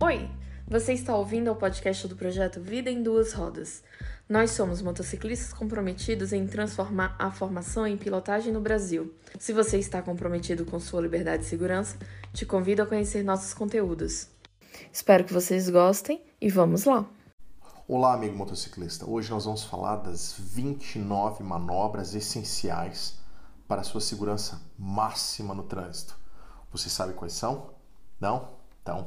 Oi! Você está ouvindo o podcast do projeto Vida em Duas Rodas. Nós somos motociclistas comprometidos em transformar a formação em pilotagem no Brasil. Se você está comprometido com sua liberdade e segurança, te convido a conhecer nossos conteúdos. Espero que vocês gostem e vamos lá! Olá, amigo motociclista. Hoje nós vamos falar das 29 manobras essenciais para a sua segurança máxima no trânsito. Você sabe quais são? Não? Então,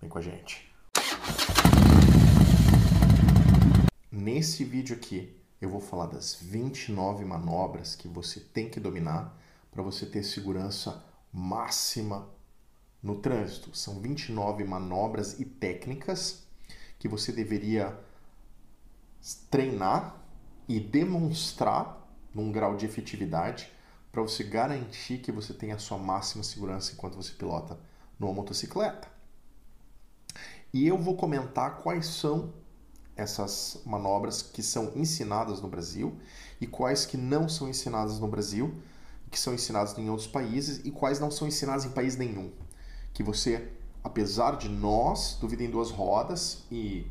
vem com a gente. Nesse vídeo aqui, eu vou falar das 29 manobras que você tem que dominar para você ter segurança máxima no trânsito. São 29 manobras e técnicas que você deveria treinar e demonstrar num grau de efetividade para você garantir que você tenha a sua máxima segurança enquanto você pilota numa motocicleta. E eu vou comentar quais são essas manobras que são ensinadas no Brasil e quais que não são ensinadas no Brasil, que são ensinadas em outros países e quais não são ensinadas em país nenhum. Que você apesar de nós, do Vida em Duas Rodas e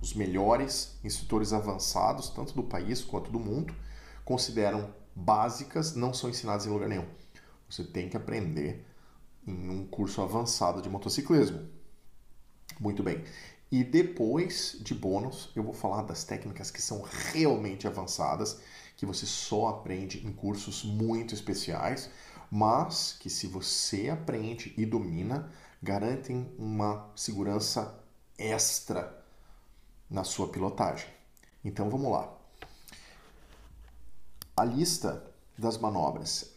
os melhores instrutores avançados, tanto do país quanto do mundo, consideram básicas, não são ensinadas em lugar nenhum. Você tem que aprender em um curso avançado de motociclismo. Muito bem. E depois de bônus, eu vou falar das técnicas que são realmente avançadas, que você só aprende em cursos muito especiais, mas que se você aprende e domina, garantem uma segurança extra na sua pilotagem. Então vamos lá. A lista das manobras.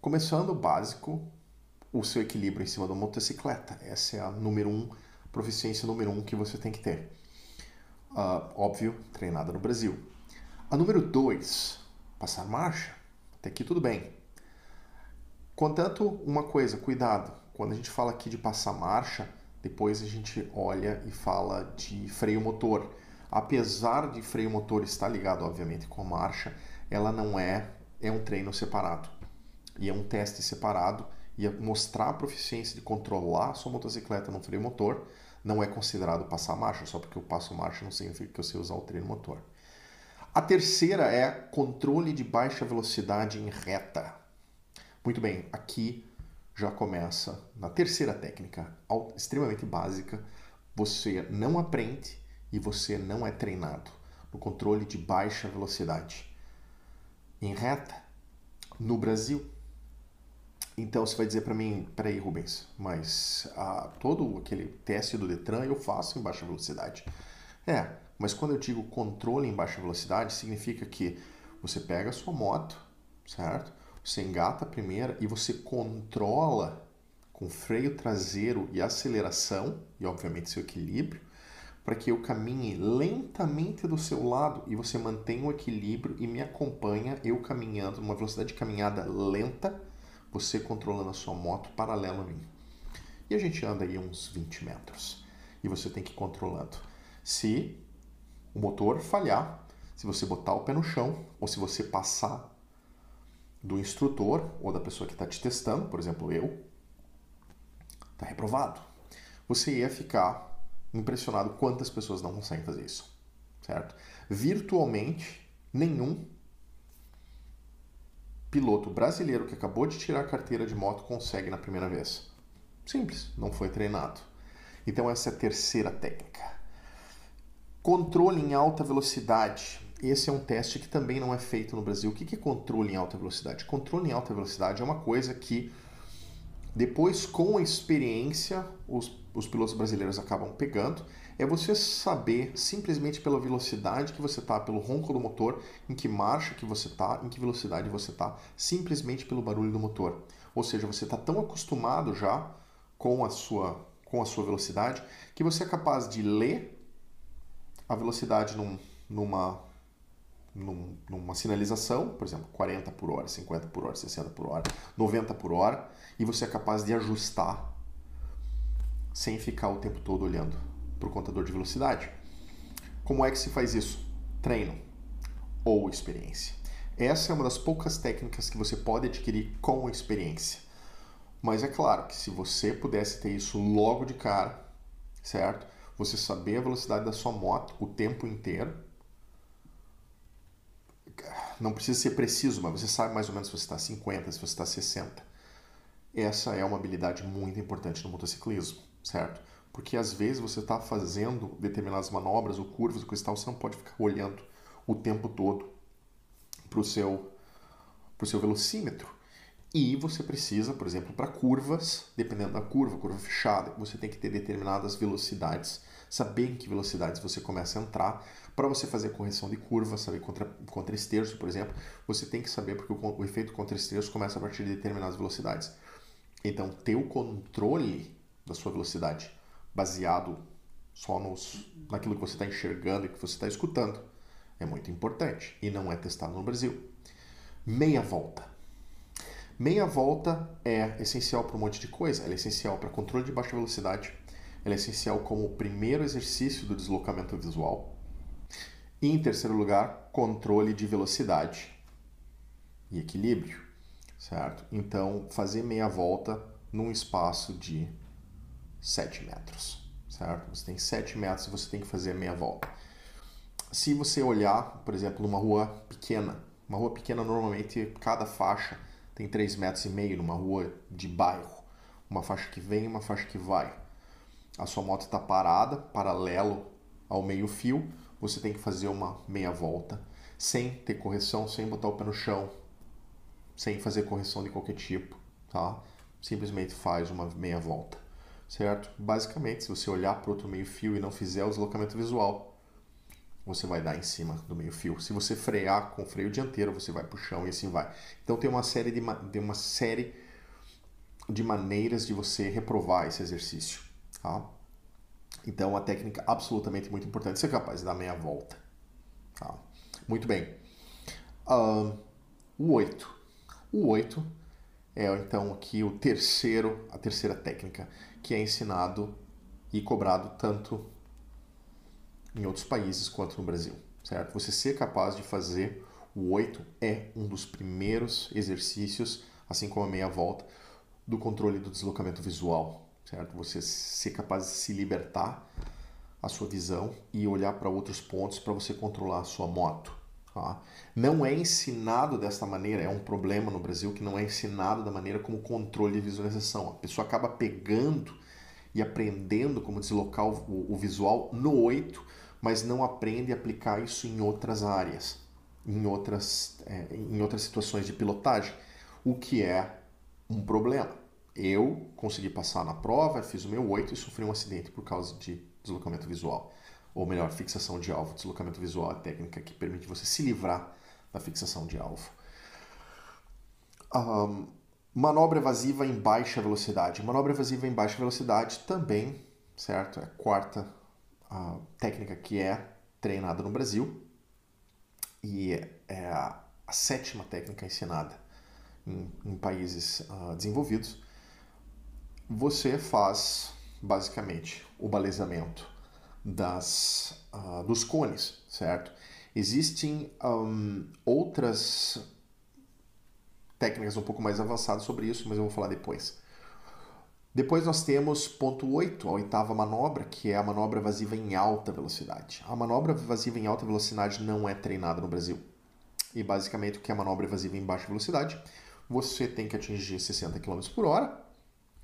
Começando o básico, o seu equilíbrio em cima da motocicleta. Essa é a número um, proficiência número um que você tem que ter. Uh, óbvio, treinada no Brasil. A número dois, passar marcha. Até aqui tudo bem. Contanto, uma coisa, cuidado quando a gente fala aqui de passar marcha, depois a gente olha e fala de freio motor. Apesar de freio motor estar ligado, obviamente, com a marcha, ela não é, é um treino separado. E é um teste separado. E mostrar a proficiência de controlar a sua motocicleta no freio motor não é considerado passar marcha, só porque eu passo marcha não significa que eu sei usar o treino motor. A terceira é controle de baixa velocidade em reta. Muito bem, aqui já começa na terceira técnica, extremamente básica. Você não aprende e você não é treinado no controle de baixa velocidade em reta no Brasil. Então você vai dizer para mim, peraí Rubens, mas ah, todo aquele teste do Detran eu faço em baixa velocidade. É, mas quando eu digo controle em baixa velocidade, significa que você pega a sua moto, certo? Você engata a primeira e você controla com freio traseiro e aceleração, e obviamente seu equilíbrio, para que eu caminhe lentamente do seu lado e você mantenha o equilíbrio e me acompanha eu caminhando numa velocidade de caminhada lenta, você controlando a sua moto paralelo a mim. E a gente anda aí uns 20 metros. E você tem que ir controlando. Se o motor falhar, se você botar o pé no chão ou se você passar do instrutor ou da pessoa que está te testando, por exemplo, eu, está reprovado. Você ia ficar impressionado quantas pessoas não conseguem fazer isso, certo? Virtualmente, nenhum piloto brasileiro que acabou de tirar a carteira de moto consegue na primeira vez. Simples, não foi treinado. Então essa é a terceira técnica. Controle em alta velocidade esse é um teste que também não é feito no Brasil. O que é controle em alta velocidade? Controle em alta velocidade é uma coisa que, depois, com a experiência, os, os pilotos brasileiros acabam pegando. É você saber, simplesmente pela velocidade que você está, pelo ronco do motor, em que marcha que você está, em que velocidade você está, simplesmente pelo barulho do motor. Ou seja, você está tão acostumado já com a sua com a sua velocidade que você é capaz de ler a velocidade num, numa num, numa sinalização, por exemplo, 40 por hora, 50 por hora, 60 por hora, 90 por hora, e você é capaz de ajustar sem ficar o tempo todo olhando para o contador de velocidade. Como é que se faz isso? Treino ou experiência. Essa é uma das poucas técnicas que você pode adquirir com experiência. Mas é claro que se você pudesse ter isso logo de cara, certo? Você saber a velocidade da sua moto o tempo inteiro. Não precisa ser preciso, mas você sabe mais ou menos se você está 50, se você está 60. Essa é uma habilidade muito importante no motociclismo, certo? Porque às vezes você está fazendo determinadas manobras ou curvas ou coisa tal, você não pode ficar olhando o tempo todo para o seu, pro seu velocímetro. E você precisa, por exemplo, para curvas, dependendo da curva, curva fechada, você tem que ter determinadas velocidades, saber em que velocidades você começa a entrar. Para você fazer correção de curva, saber contra, contra esterço, por exemplo, você tem que saber porque o, o efeito contra esterço começa a partir de determinadas velocidades. Então, ter o controle da sua velocidade baseado só nos, naquilo que você está enxergando e que você está escutando é muito importante e não é testado no Brasil. Meia volta. Meia volta é essencial para um monte de coisa. Ela é essencial para controle de baixa velocidade. Ela é essencial como primeiro exercício do deslocamento visual. E em terceiro lugar, controle de velocidade e equilíbrio, certo? Então, fazer meia volta num espaço de 7 metros, certo? Você tem 7 metros e você tem que fazer meia volta. Se você olhar, por exemplo, numa rua pequena, uma rua pequena normalmente cada faixa tem 3 metros e meio numa rua de bairro. Uma faixa que vem e uma faixa que vai. A sua moto está parada, paralelo ao meio fio, você tem que fazer uma meia volta, sem ter correção, sem botar o pé no chão, sem fazer correção de qualquer tipo, tá? Simplesmente faz uma meia volta, certo? Basicamente, se você olhar para outro meio fio e não fizer o deslocamento visual, você vai dar em cima do meio fio. Se você frear com o freio dianteiro, você vai para o chão e assim vai. Então tem uma série de, uma série de maneiras de você reprovar esse exercício. Tá? Então uma técnica absolutamente muito importante ser capaz de dar meia volta. Tá? Muito bem. Uh, o 8. O 8 é então aqui o terceiro, a terceira técnica que é ensinado e cobrado tanto em outros países quanto no Brasil, certo? Você ser capaz de fazer o 8 é um dos primeiros exercícios, assim como a meia volta, do controle do deslocamento visual, certo? Você ser capaz de se libertar a sua visão e olhar para outros pontos para você controlar a sua moto. Tá? Não é ensinado desta maneira, é um problema no Brasil que não é ensinado da maneira como controle de visualização. A pessoa acaba pegando e aprendendo como deslocar o, o visual no 8 mas não aprende a aplicar isso em outras áreas, em outras, é, em outras situações de pilotagem, o que é um problema. Eu consegui passar na prova, fiz o meu 8 e sofri um acidente por causa de deslocamento visual. Ou melhor, fixação de alvo. Deslocamento visual a técnica que permite você se livrar da fixação de alvo. Um, manobra evasiva em baixa velocidade. Manobra evasiva em baixa velocidade também, certo? É a quarta técnica que é treinada no Brasil e é a, a sétima técnica ensinada em, em países uh, desenvolvidos. Você faz basicamente o balizamento das, uh, dos cones, certo? Existem um, outras técnicas um pouco mais avançadas sobre isso, mas eu vou falar depois. Depois nós temos ponto 8, a oitava manobra, que é a manobra evasiva em alta velocidade. A manobra evasiva em alta velocidade não é treinada no Brasil. E basicamente o que é a manobra evasiva em baixa velocidade? Você tem que atingir 60 km por hora.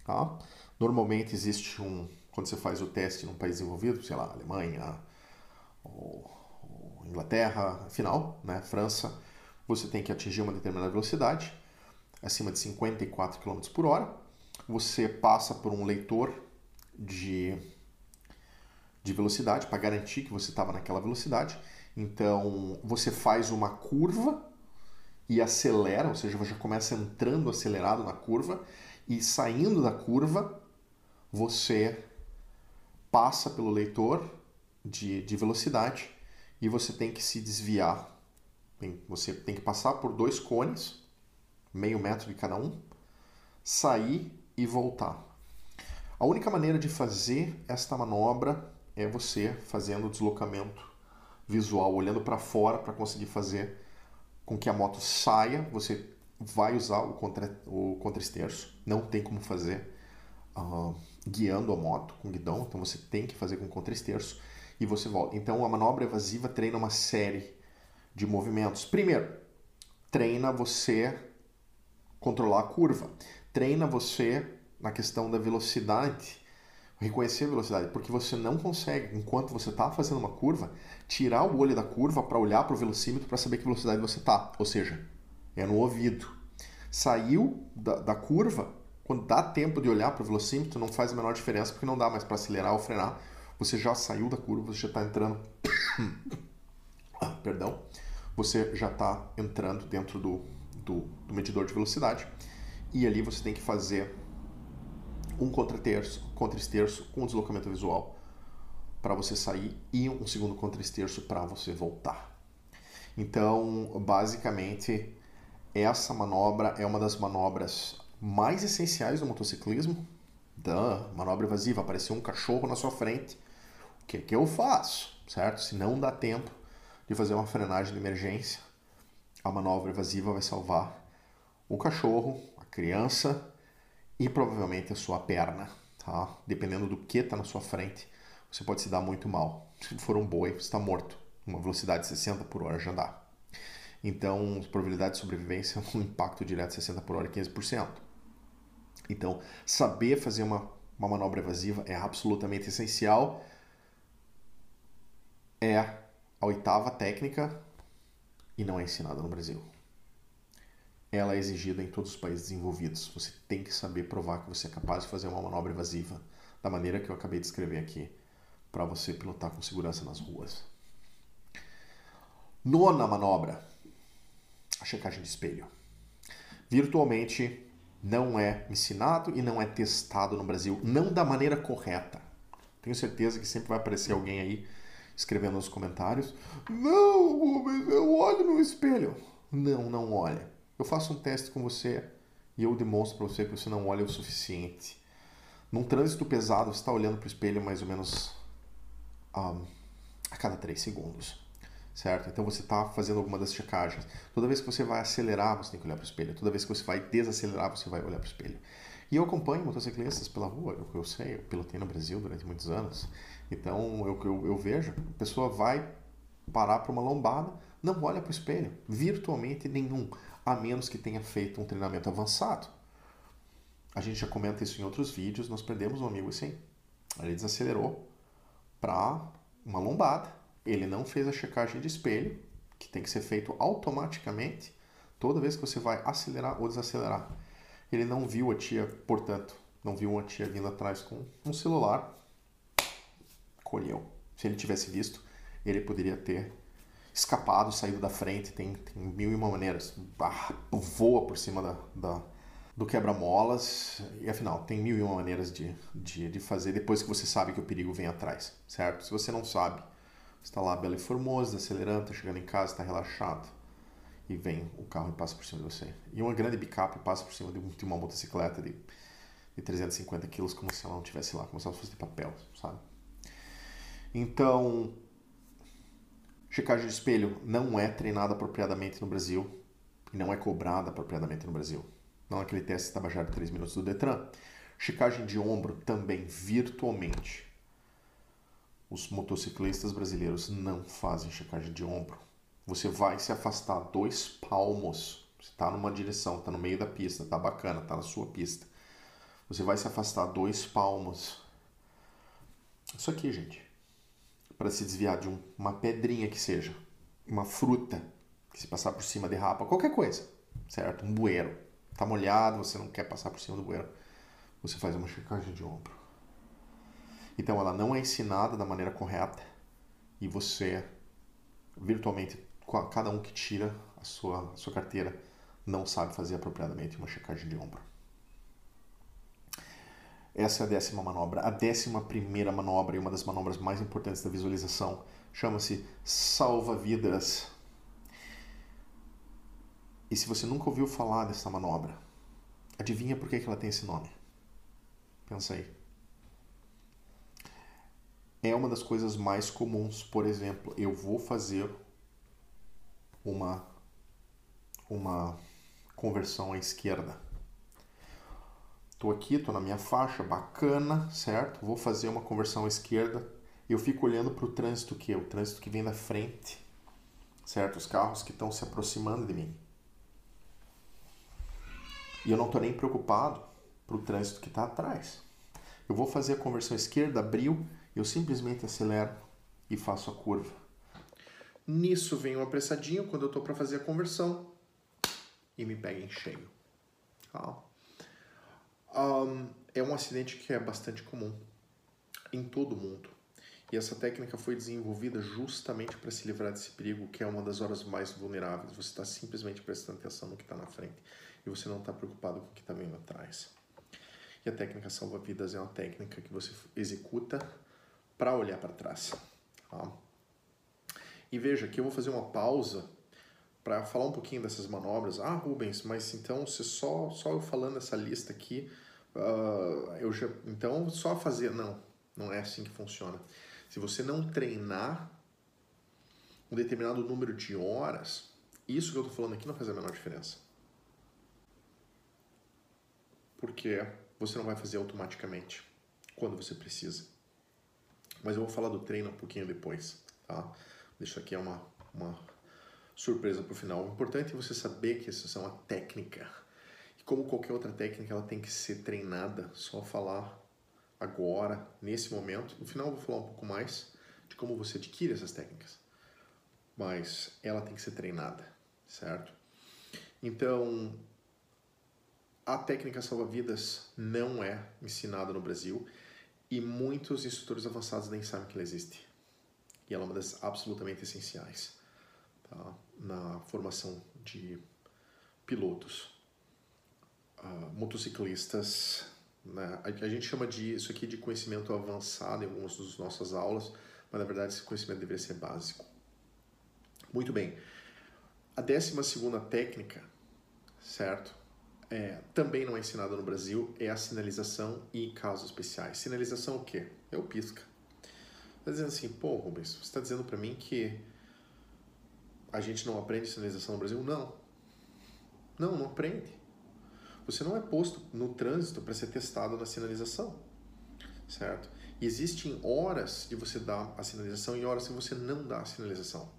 Tá? Normalmente existe um. Quando você faz o teste num país desenvolvido, sei lá, Alemanha, ou, ou Inglaterra, afinal, né, França, você tem que atingir uma determinada velocidade, acima de 54 km por hora você passa por um leitor de, de velocidade para garantir que você estava naquela velocidade. Então você faz uma curva e acelera, ou seja, você começa entrando acelerado na curva e saindo da curva você passa pelo leitor de, de velocidade e você tem que se desviar. Você tem que passar por dois cones, meio metro de cada um, sair e voltar. A única maneira de fazer esta manobra é você fazendo o deslocamento visual, olhando para fora para conseguir fazer com que a moto saia. Você vai usar o contra o contra-esterço, não tem como fazer guiando a moto com guidão, então você tem que fazer com três terços e você volta. Então a manobra evasiva treina uma série de movimentos. Primeiro, treina você controlar a curva, treina você na questão da velocidade, reconhecer a velocidade, porque você não consegue, enquanto você está fazendo uma curva, tirar o olho da curva para olhar para o velocímetro para saber que velocidade você está. Ou seja, é no ouvido. Saiu da, da curva, quando dá tempo de olhar para o velocímetro, não faz a menor diferença, porque não dá mais para acelerar ou frenar. Você já saiu da curva, você já está entrando. ah, perdão. Você já está entrando dentro do, do, do medidor de velocidade. E ali você tem que fazer um contraterço, contraesterço com deslocamento visual para você sair e um segundo contraesterço para você voltar. Então, basicamente, essa manobra é uma das manobras mais essenciais do motociclismo. Da manobra evasiva, apareceu um cachorro na sua frente. O que, que eu faço? Certo? Se não dá tempo de fazer uma frenagem de emergência, a manobra evasiva vai salvar o cachorro, a criança e provavelmente a sua perna. Tá? Dependendo do que está na sua frente, você pode se dar muito mal. Se for um boi, você está morto. Uma velocidade de 60 por hora de andar. Então, probabilidade de sobrevivência, um impacto direto de 60 por hora e 15%. Então, saber fazer uma, uma manobra evasiva é absolutamente essencial. É a oitava técnica e não é ensinada no Brasil. Ela é exigida em todos os países desenvolvidos. Você tem que saber provar que você é capaz de fazer uma manobra evasiva da maneira que eu acabei de escrever aqui, para você pilotar com segurança nas ruas. Nona manobra: a checagem de espelho. Virtualmente não é ensinado e não é testado no Brasil, não da maneira correta. Tenho certeza que sempre vai aparecer alguém aí escrevendo nos comentários: Não, eu olho no espelho. Não, não olha. Eu faço um teste com você e eu demonstro para você que você não olha o suficiente. Num trânsito pesado, você está olhando para o espelho mais ou menos um, a cada 3 segundos certo? Então você está fazendo alguma das checagens. Toda vez que você vai acelerar, você tem que olhar para o espelho. Toda vez que você vai desacelerar, você vai olhar para o espelho. E eu acompanho motociclistas pela rua, eu, eu sei, eu pilotei no Brasil durante muitos anos. Então eu, eu, eu vejo, a pessoa vai parar para uma lombada, não olha para o espelho, virtualmente nenhum, a menos que tenha feito um treinamento avançado. A gente já comenta isso em outros vídeos, nós perdemos um amigo assim. Ele desacelerou para uma lombada ele não fez a checagem de espelho, que tem que ser feito automaticamente toda vez que você vai acelerar ou desacelerar. Ele não viu a tia, portanto, não viu uma tia vindo atrás com um celular, colheu. Se ele tivesse visto, ele poderia ter escapado, saído da frente. Tem, tem mil e uma maneiras. Ah, voa por cima da, da do quebra-molas. E afinal, tem mil e uma maneiras de, de, de fazer depois que você sabe que o perigo vem atrás, certo? Se você não sabe, está lá belo e formoso, acelerando, está chegando em casa, está relaxado. E vem o carro e passa por cima de você. E uma grande bicap passa por cima de uma motocicleta de, de 350 quilos, como se ela não tivesse lá, como se ela fosse de papel, sabe? Então, checagem de espelho não é treinada apropriadamente no Brasil e não é cobrada apropriadamente no Brasil. Não é aquele teste Tabajara de 3 minutos do Detran. Checagem de ombro também virtualmente os motociclistas brasileiros não fazem checagem de ombro. Você vai se afastar dois palmos. Você está numa direção, está no meio da pista, está bacana, está na sua pista. Você vai se afastar dois palmos. Isso aqui, gente. Para se desviar de um, uma pedrinha que seja, uma fruta que se passar por cima derrapa, qualquer coisa, certo? Um bueiro. Está molhado, você não quer passar por cima do bueiro. Você faz uma checagem de ombro. Então ela não é ensinada da maneira correta e você virtualmente cada um que tira a sua, a sua carteira não sabe fazer apropriadamente uma checagem de ombro. Essa é a décima manobra. A décima primeira manobra e uma das manobras mais importantes da visualização chama-se salva-vidas. E se você nunca ouviu falar dessa manobra, adivinha por que ela tem esse nome? Pensa aí é uma das coisas mais comuns. Por exemplo, eu vou fazer uma uma conversão à esquerda. Tô aqui, tô na minha faixa, bacana, certo? Vou fazer uma conversão à esquerda. Eu fico olhando para o trânsito que é o trânsito que vem da frente, certo? Os carros que estão se aproximando de mim. E eu não estou nem preocupado para o trânsito que está atrás. Eu vou fazer a conversão esquerda, abriu, eu simplesmente acelero e faço a curva. Nisso vem um apressadinho quando eu estou para fazer a conversão e me pega em cheio. Tá? Um, é um acidente que é bastante comum em todo mundo. E essa técnica foi desenvolvida justamente para se livrar desse perigo, que é uma das horas mais vulneráveis. Você está simplesmente prestando atenção no que está na frente e você não está preocupado com o que está vindo atrás. E a técnica salva-vidas é uma técnica que você executa para olhar para trás. Tá? E veja que eu vou fazer uma pausa para falar um pouquinho dessas manobras. Ah, Rubens, mas então se só só eu falando essa lista aqui, uh, eu já então só fazer não, não é assim que funciona. Se você não treinar um determinado número de horas, isso que eu estou falando aqui não faz a menor diferença. Porque você não vai fazer automaticamente quando você precisa. Mas eu vou falar do treino um pouquinho depois, tá? Isso aqui uma, uma surpresa para o final. O importante é você saber que isso é uma técnica. E como qualquer outra técnica, ela tem que ser treinada. Só falar agora, nesse momento. No final eu vou falar um pouco mais de como você adquire essas técnicas. Mas ela tem que ser treinada, certo? Então, a técnica salva-vidas não é ensinada no Brasil e muitos instrutores avançados nem sabem que ela existe. E ela é uma das absolutamente essenciais tá? na formação de pilotos, uh, motociclistas, né? A, a, gente chama de isso aqui de conhecimento avançado em algumas das nossas aulas, mas na verdade esse conhecimento deveria ser básico. Muito bem. A décima segunda técnica, certo? É, também não é ensinada no Brasil, é a sinalização e casos especiais. Sinalização o quê? É o pisca. Está dizendo assim, pô, Rubens, você está dizendo para mim que a gente não aprende sinalização no Brasil? Não. Não, não aprende. Você não é posto no trânsito para ser testado na sinalização, certo? E existem horas de você dar a sinalização e horas que você não dá a sinalização.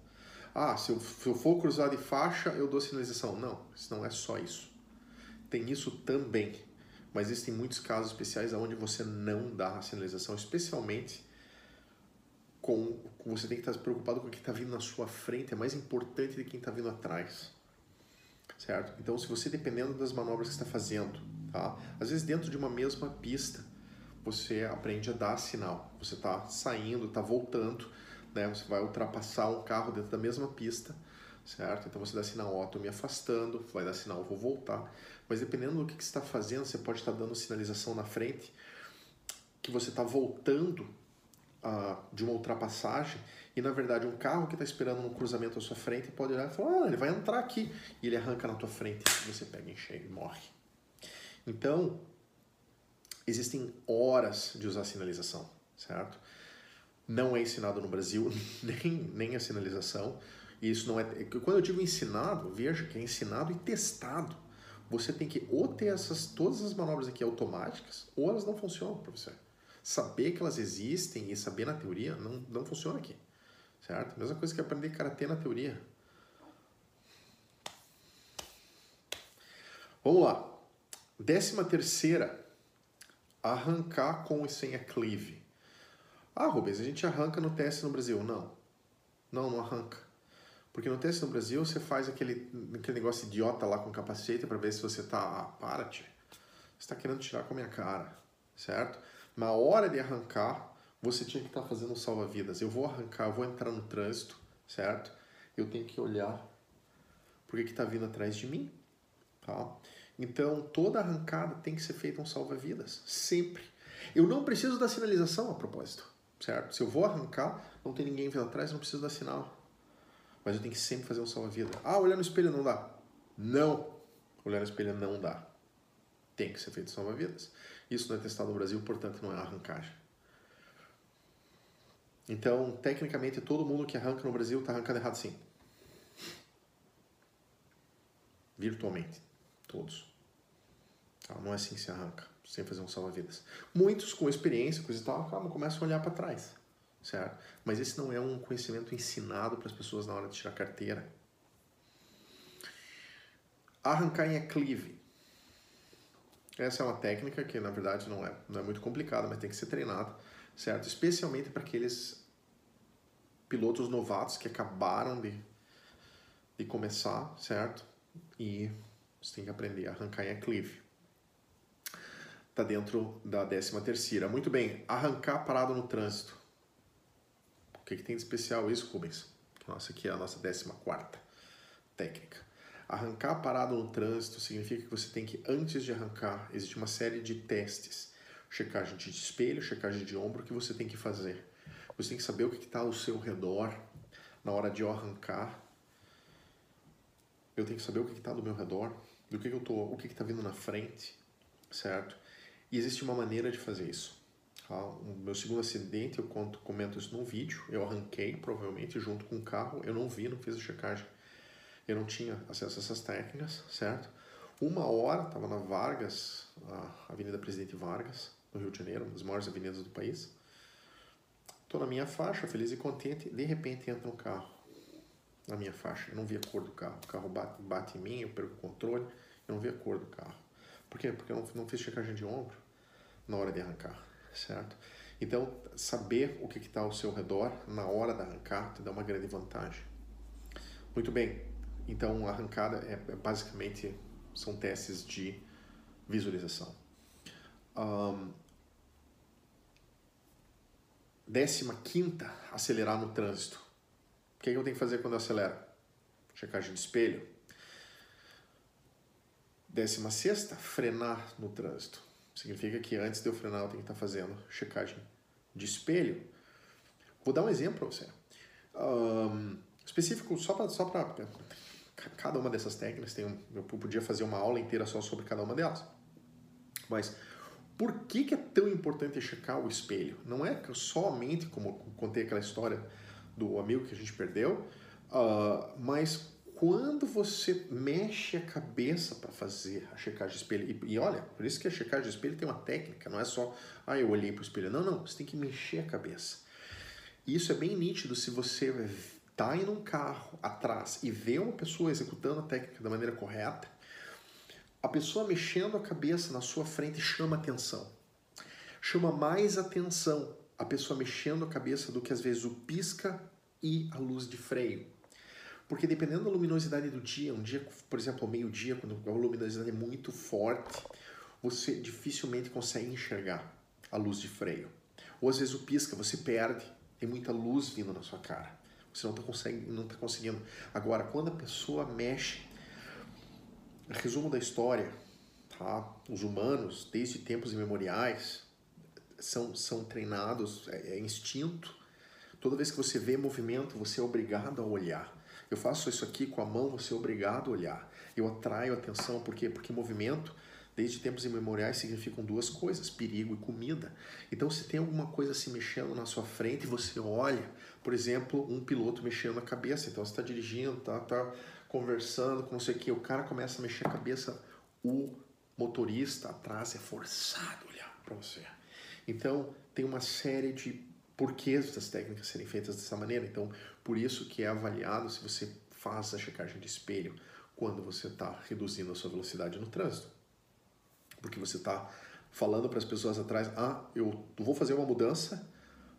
Ah, se eu, se eu for cruzar de faixa, eu dou sinalização. Não, isso não é só isso. Tem isso também. Mas existem muitos casos especiais onde você não dá a sinalização, especialmente com, você tem que estar preocupado com o que está vindo na sua frente, é mais importante de quem está vindo atrás certo? Então, se você dependendo das manobras que está fazendo, tá? Às vezes dentro de uma mesma pista, você aprende a dar sinal. Você está saindo, está voltando, né? Você vai ultrapassar um carro dentro da mesma pista, certo? Então você dá sinal, ó, tô me afastando, vai dar sinal, vou voltar. Mas dependendo do que, que você está fazendo, você pode estar dando sinalização na frente, que você está voltando uh, de uma ultrapassagem e na verdade um carro que está esperando no cruzamento à sua frente pode olhar e falar, ah, ele vai entrar aqui e ele arranca na tua frente e você pega cheio e morre. Então, existem horas de usar sinalização, certo? Não é ensinado no Brasil, nem, nem a sinalização. E isso não é. Quando eu digo ensinado, veja que é ensinado e testado. Você tem que ou ter essas, todas as manobras aqui automáticas, ou elas não funcionam você. Saber que elas existem e saber na teoria não, não funciona aqui certo? Mesma coisa que aprender karatê na teoria. Vamos lá. Décima terceira, arrancar com e sem a cleave. Ah, Rubens, a gente arranca no teste no Brasil. Não. Não, não arranca. Porque no teste no Brasil você faz aquele, aquele negócio idiota lá com capacete para ver se você tá. Ah, para, tia. Você está querendo tirar com a minha cara, certo? Na hora de arrancar, você tinha que estar tá fazendo um salva-vidas. Eu vou arrancar, eu vou entrar no trânsito, certo? Eu tenho que olhar porque que está vindo atrás de mim, tá? Então, toda arrancada tem que ser feita um salva-vidas, sempre. Eu não preciso da sinalização a propósito, certo? Se eu vou arrancar, não tem ninguém vindo atrás, não preciso dar sinal. Mas eu tenho que sempre fazer um salva-vida. Ah, olhar no espelho não dá. Não. Olhar no espelho não dá. Tem que ser feito salva-vidas. Isso não é testado no Brasil, portanto não é arrancagem. Então, tecnicamente, todo mundo que arranca no Brasil está arrancando errado sim. Virtualmente. Todos. Tá? Não é assim que se arranca. sem fazer um salva-vidas. Muitos com experiência, coisa e tal, começam a olhar para trás, certo? Mas esse não é um conhecimento ensinado para as pessoas na hora de tirar carteira. Arrancar em aclive. Essa é uma técnica que, na verdade, não é, não é muito complicada, mas tem que ser treinada, certo? Especialmente para aqueles pilotos novatos que acabaram de, de começar, certo? E você tem que aprender a arrancar em aclive. Está dentro da décima terceira. Muito bem, arrancar parado no trânsito. O que, que tem de especial isso, Rubens? Nossa, aqui é a nossa décima quarta técnica. Arrancar parado no trânsito significa que você tem que, antes de arrancar, existe uma série de testes. Checagem de espelho, checagem de ombro que você tem que fazer. Você tem que saber o que está ao seu redor na hora de eu arrancar. Eu tenho que saber o que está do meu redor, do que, que eu tô, o que está vindo na frente, certo? E existe uma maneira de fazer isso. Tá? O meu segundo acidente, eu conto, comento isso num vídeo. Eu arranquei, provavelmente, junto com o carro. Eu não vi, não fiz a checagem eu não tinha acesso a essas técnicas, certo? Uma hora, estava na Vargas, a Avenida Presidente Vargas, no Rio de Janeiro, uma das maiores avenidas do país. Estou na minha faixa, feliz e contente, de repente entra um carro na minha faixa. Eu não vi a cor do carro. O carro bate, bate em mim, eu perco o controle, eu não vi a cor do carro. Por quê? Porque eu não, não fiz checagem de ombro na hora de arrancar, certo? Então, saber o que está ao seu redor na hora de arrancar te dá uma grande vantagem. Muito bem, então, a arrancada é, é basicamente são testes de visualização. Um, décima quinta, acelerar no trânsito. O que, é que eu tenho que fazer quando eu acelero? Checagem de espelho. Décima sexta, frenar no trânsito. Significa que antes de eu frenar eu tenho que estar fazendo checagem de espelho. Vou dar um exemplo para você. Um, específico só para só cada uma dessas técnicas tem um, eu podia fazer uma aula inteira só sobre cada uma delas. Mas por que, que é tão importante checar o espelho? Não é somente como contei aquela história do amigo que a gente perdeu, uh, mas quando você mexe a cabeça para fazer a checagem de espelho, e, e, olha, por isso que a checagem de espelho tem uma técnica, não é só, ah, eu olhei para o espelho. Não, não, você tem que mexer a cabeça. E isso é bem nítido se você está em um carro atrás e vê uma pessoa executando a técnica da maneira correta, a pessoa mexendo a cabeça na sua frente chama atenção. Chama mais atenção a pessoa mexendo a cabeça do que às vezes o pisca e a luz de freio. Porque dependendo da luminosidade do dia, um dia, por exemplo, ao meio-dia, quando a luminosidade é muito forte, você dificilmente consegue enxergar a luz de freio. Ou às vezes o pisca, você perde, tem muita luz vindo na sua cara. Você não está tá conseguindo. Agora, quando a pessoa mexe, resumo da história, tá? Os humanos, desde tempos imemoriais, são, são treinados, é, é instinto. Toda vez que você vê movimento, você é obrigado a olhar. Eu faço isso aqui com a mão, você é obrigado a olhar. Eu atraio atenção, por quê? Porque movimento desde tempos imemoriais significam duas coisas, perigo e comida. Então, se tem alguma coisa se mexendo na sua frente, você olha, por exemplo, um piloto mexendo a cabeça. Então, você está dirigindo, tá, tá conversando com não sei o que, o cara começa a mexer a cabeça, o motorista atrás é forçado a olhar para você. Então, tem uma série de porquês das técnicas serem feitas dessa maneira. Então, por isso que é avaliado se você faz a checagem de espelho quando você está reduzindo a sua velocidade no trânsito porque você está falando para as pessoas atrás, ah, eu vou fazer uma mudança,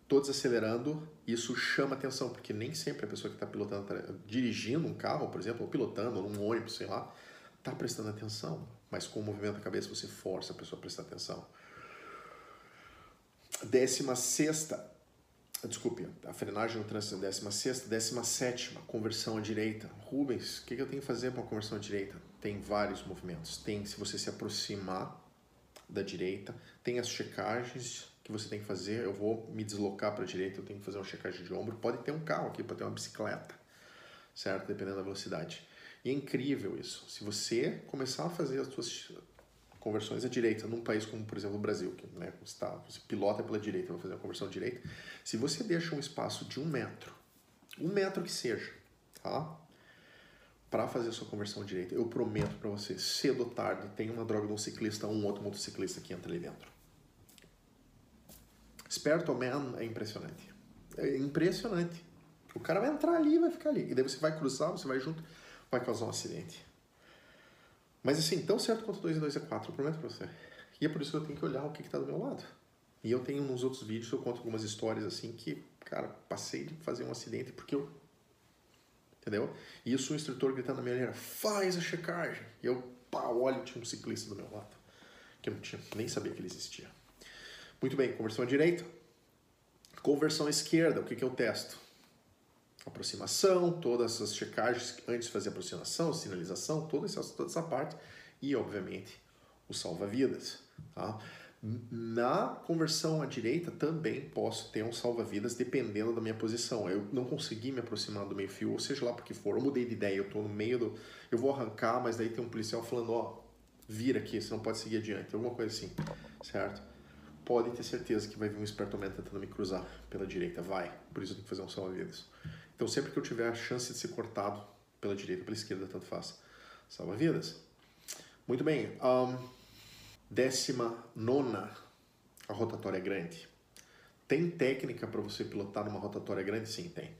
estou desacelerando, isso chama atenção, porque nem sempre a pessoa que está pilotando, tá dirigindo um carro, por exemplo, ou pilotando, num ônibus, sei lá, está prestando atenção, mas com o movimento da cabeça você força a pessoa a prestar atenção. Décima sexta, desculpe, a frenagem no trânsito, décima sexta, décima sétima, conversão à direita. Rubens, o que, que eu tenho que fazer para uma conversão à direita? tem vários movimentos. Tem se você se aproximar da direita, tem as checagens que você tem que fazer. Eu vou me deslocar para a direita, eu tenho que fazer uma checagem de ombro. Pode ter um carro aqui, pode ter uma bicicleta, certo? Dependendo da velocidade. E é incrível isso. Se você começar a fazer as suas conversões à direita, num país como, por exemplo, o Brasil, que né, você, tá, você pilota pela direita, vai fazer uma conversão à direita, se você deixa um espaço de um metro, um metro que seja, tá? para fazer a sua conversão direita, eu prometo para você, cedo ou tarde, tem uma droga de um ciclista, um outro motociclista que entra ali dentro. Esperto Man é impressionante. É impressionante. O cara vai entrar ali e vai ficar ali. E daí você vai cruzar, você vai junto, vai causar um acidente. Mas assim, tão certo quanto 2 e 2 é 4, eu prometo pra você. E é por isso que eu tenho que olhar o que, que tá do meu lado. E eu tenho nos outros vídeos, eu conto algumas histórias assim que, cara, passei de fazer um acidente porque eu. Entendeu? E isso o instrutor gritando na minha orelha, faz a checagem. E eu, pá, olho, tinha um ciclista do meu lado. Que eu não tinha, nem sabia que ele existia. Muito bem, conversão à direita. Conversão à esquerda, o que, que eu testo? Aproximação, todas as checagens antes de fazer aproximação, sinalização, toda essa, toda essa parte. E, obviamente, o salva-vidas. Tá? Na conversão à direita também posso ter um salva-vidas dependendo da minha posição. Eu não consegui me aproximar do meio fio, ou seja lá porque for, eu mudei de ideia, eu estou no meio do. Eu vou arrancar, mas daí tem um policial falando: ó, vira aqui, você não pode seguir adiante, alguma coisa assim, certo? Pode ter certeza que vai vir um espertomento tentando me cruzar pela direita, vai, por isso eu tenho que fazer um salva-vidas. Então sempre que eu tiver a chance de ser cortado pela direita pela esquerda, tanto faz, salva-vidas. Muito bem. Um, Décima nona, a rotatória grande. Tem técnica para você pilotar numa rotatória grande? Sim, tem.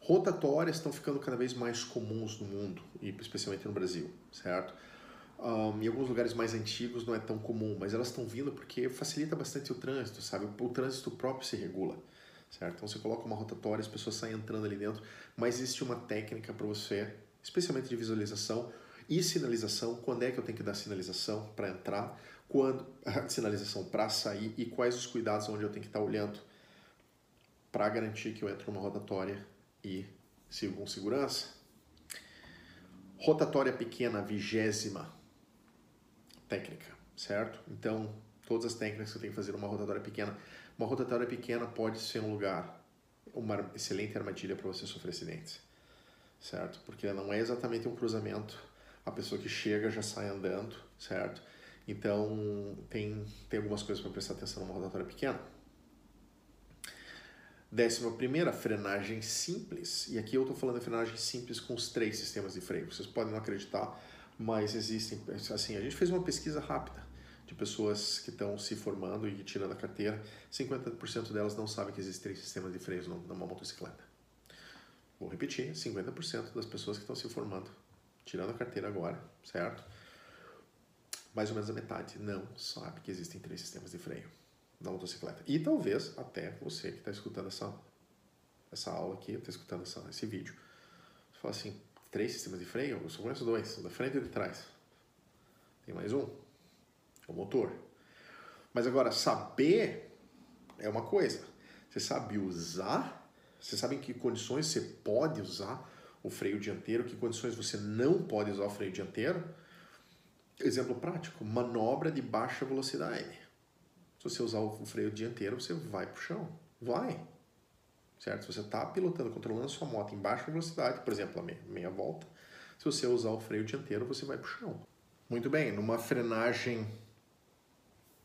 Rotatórias estão ficando cada vez mais comuns no mundo, e especialmente no Brasil, certo? Um, em alguns lugares mais antigos não é tão comum, mas elas estão vindo porque facilita bastante o trânsito, sabe? O trânsito próprio se regula, certo? Então você coloca uma rotatória, as pessoas saem entrando ali dentro, mas existe uma técnica para você, especialmente de visualização, e sinalização, quando é que eu tenho que dar sinalização para entrar, quando sinalização para sair e quais os cuidados onde eu tenho que estar tá olhando para garantir que eu entro numa rotatória e sigo com segurança. Rotatória pequena, vigésima técnica, certo? Então, todas as técnicas que eu tenho que fazer numa rotatória pequena. Uma rotatória pequena pode ser um lugar, uma excelente armadilha para você sofrer acidentes, certo? Porque não é exatamente um cruzamento a pessoa que chega já sai andando, certo? Então tem, tem algumas coisas para prestar atenção numa rotatória pequena. Décima primeira, frenagem simples. E aqui eu estou falando de frenagem simples com os três sistemas de freio. Vocês podem não acreditar, mas existem. Assim, a gente fez uma pesquisa rápida de pessoas que estão se formando e tirando a carteira. 50% delas não sabem que existem sistemas de freios numa motocicleta. Vou repetir: 50% das pessoas que estão se formando tirando a carteira agora, certo? Mais ou menos a metade não sabe que existem três sistemas de freio na motocicleta. E talvez até você que está escutando essa, essa aula aqui, está escutando essa, esse vídeo, você fala assim, três sistemas de freio? Eu só conheço dois, da frente e de trás. Tem mais um, o motor. Mas agora, saber é uma coisa. Você sabe usar, você sabe em que condições você pode usar o freio dianteiro, que condições você não pode usar o freio dianteiro. Exemplo prático, manobra de baixa velocidade. Se você usar o freio dianteiro, você vai para o chão. Vai. Certo? Se você está pilotando, controlando sua moto em baixa velocidade, por exemplo, a meia, meia volta, se você usar o freio dianteiro, você vai para o chão. Muito bem, numa frenagem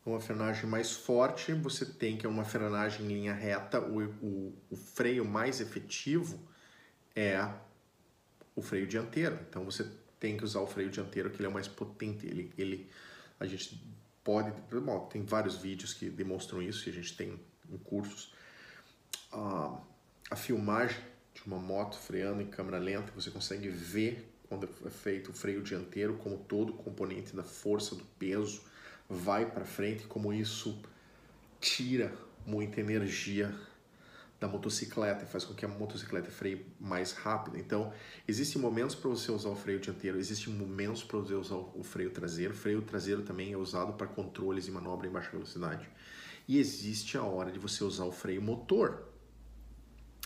uma frenagem mais forte, você tem que é uma frenagem em linha reta, o, o, o freio mais efetivo é o freio dianteiro. Então você tem que usar o freio dianteiro, que ele é o mais potente. Ele, ele, a gente pode, bom, tem vários vídeos que demonstram isso, a gente tem em cursos. Ah, a filmagem de uma moto freando em câmera lenta, você consegue ver quando é feito o freio dianteiro, como todo componente da força do peso vai para frente, como isso tira muita energia da motocicleta e faz com que a motocicleta freie mais rápido. Então, existem momentos para você usar o freio dianteiro, existem momentos para você usar o freio traseiro. O freio traseiro também é usado para controles e manobra em baixa velocidade. E existe a hora de você usar o freio motor.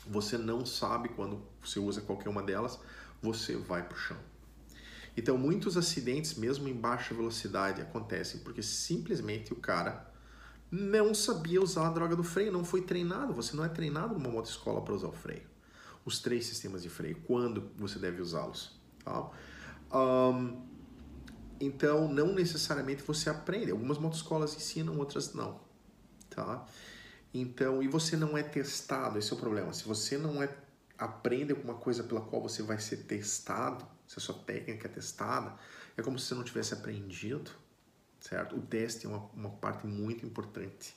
Você não sabe quando você usa qualquer uma delas, você vai para o chão. Então, muitos acidentes, mesmo em baixa velocidade, acontecem porque simplesmente o cara não sabia usar a droga do freio, não foi treinado. Você não é treinado numa motoescola para usar o freio. Os três sistemas de freio, quando você deve usá-los. Tá? Um, então, não necessariamente você aprende. Algumas motoescolas ensinam, outras não. Tá? Então, e você não é testado, esse é o problema. Se você não é aprende alguma coisa pela qual você vai ser testado, se a sua técnica é testada, é como se você não tivesse aprendido, certo? O teste é uma, uma parte muito importante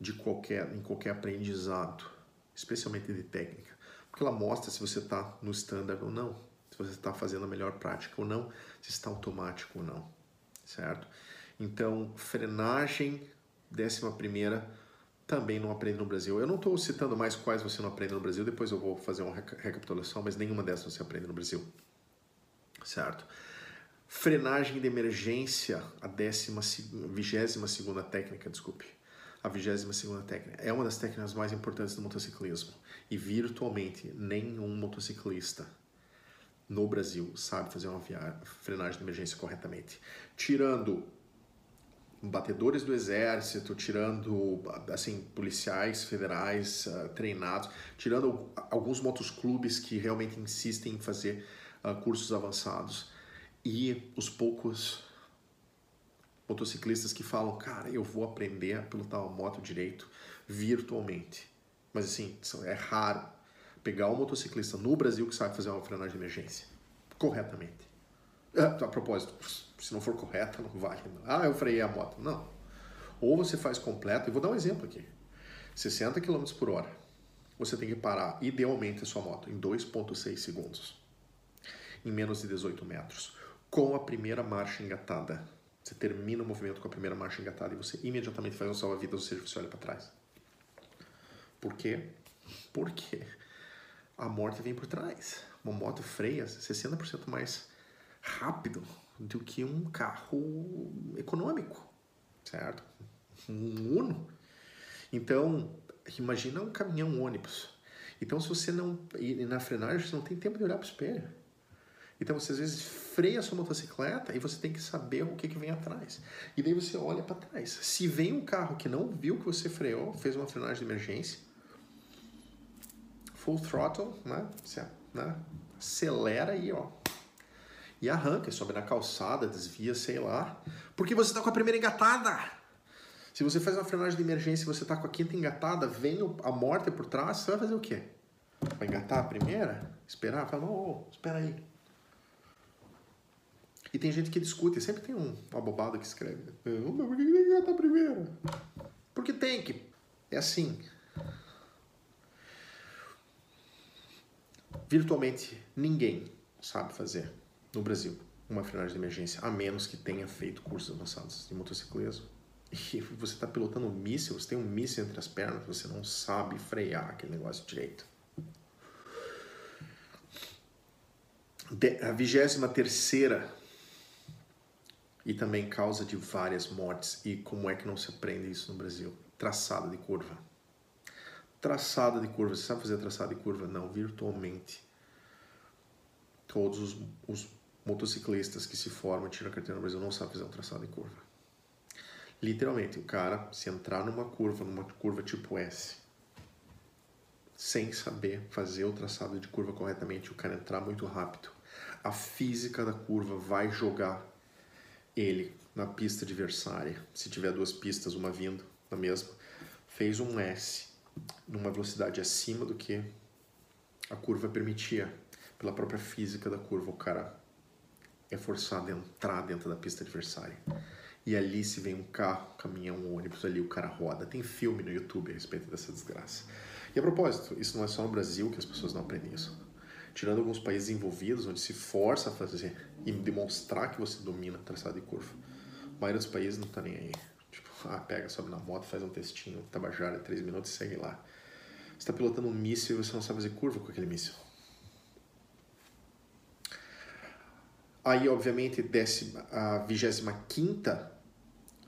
de qualquer, em qualquer aprendizado, especialmente de técnica, porque ela mostra se você está no standard ou não, se você está fazendo a melhor prática ou não, se está automático ou não, certo? Então, frenagem, décima primeira, também não aprende no Brasil. Eu não estou citando mais quais você não aprende no Brasil, depois eu vou fazer uma recapitulação, mas nenhuma dessas você aprende no Brasil. Certo? Frenagem de emergência, a décima, vigésima segunda técnica, desculpe. A vigésima segunda técnica. É uma das técnicas mais importantes do motociclismo. E virtualmente nenhum motociclista no Brasil sabe fazer uma frenagem de emergência corretamente. Tirando batedores do exército, tirando assim policiais federais uh, treinados, tirando alguns motoclubes que realmente insistem em fazer uh, cursos avançados e os poucos motociclistas que falam, cara, eu vou aprender a pilotar uma moto direito virtualmente. Mas assim, é raro pegar um motociclista no Brasil que sabe fazer uma frenagem de emergência corretamente. Uh, a propósito, se não for correta, não vale. Ah, eu freiei a moto. Não. Ou você faz completo, e vou dar um exemplo aqui. 60 km por hora. Você tem que parar, idealmente, a sua moto em 2,6 segundos. Em menos de 18 metros. Com a primeira marcha engatada. Você termina o movimento com a primeira marcha engatada e você imediatamente faz um salva-vidas, ou seja, você olha para trás. Por quê? Porque a morte vem por trás. Uma moto freia 60% mais rápido do que um carro econômico, certo? Um Uno. Então, imagina um caminhão um ônibus. Então, se você não. E na frenagem, você não tem tempo de olhar para o espelho. Então, você às vezes freia a sua motocicleta e você tem que saber o que, que vem atrás. E daí você olha para trás. Se vem um carro que não viu que você freou, fez uma frenagem de emergência, full throttle, né? Você, né? Acelera aí, ó e arranca, sobe na calçada, desvia, sei lá, porque você está com a primeira engatada. Se você faz uma frenagem de emergência e você está com a quinta engatada, vem a morte por trás, você vai fazer o quê? Vai engatar a primeira? Esperar? Fala, não, espera aí. E tem gente que discute, sempre tem um, uma bobada que escreve. Não, por que tem que engatar a primeira? Porque tem que. É assim. Virtualmente ninguém sabe fazer no Brasil uma frenagem de emergência, a menos que tenha feito cursos avançados de motociclismo. E você está pilotando um míssil, você tem um míssil entre as pernas, você não sabe frear aquele negócio direito. De, a vigésima terceira e também causa de várias mortes. E como é que não se aprende isso no Brasil? Traçado de curva. Traçado de curva. Você sabe fazer traçado de curva? Não, virtualmente. Todos os, os motociclistas que se formam, tiram a carteira no Brasil, não sabem fazer um traçado em curva. Literalmente, o cara, se entrar numa curva, numa curva tipo S, sem saber fazer o traçado de curva corretamente, o cara entrar muito rápido, a física da curva vai jogar ele na pista adversária. Se tiver duas pistas, uma vindo na mesma, fez um S numa velocidade acima do que a curva permitia, pela própria física da curva. O cara é forçado a entrar dentro da pista adversária. E ali se vem um carro, um caminhão, um ônibus ali, o cara roda. Tem filme no YouTube a respeito dessa desgraça. E a propósito, isso não é só no Brasil que as pessoas não aprendem isso. Tirando alguns países envolvidos, onde se força a fazer e demonstrar que você domina traçado de curva. A maioria dos países não tá nem aí. Tipo, ah, pega, sobe na moto, faz um textinho, tabajara, três minutos e segue lá. Você está pilotando um míssil e você não sabe fazer curva com aquele míssil. Aí, obviamente, décima, a 25 quinta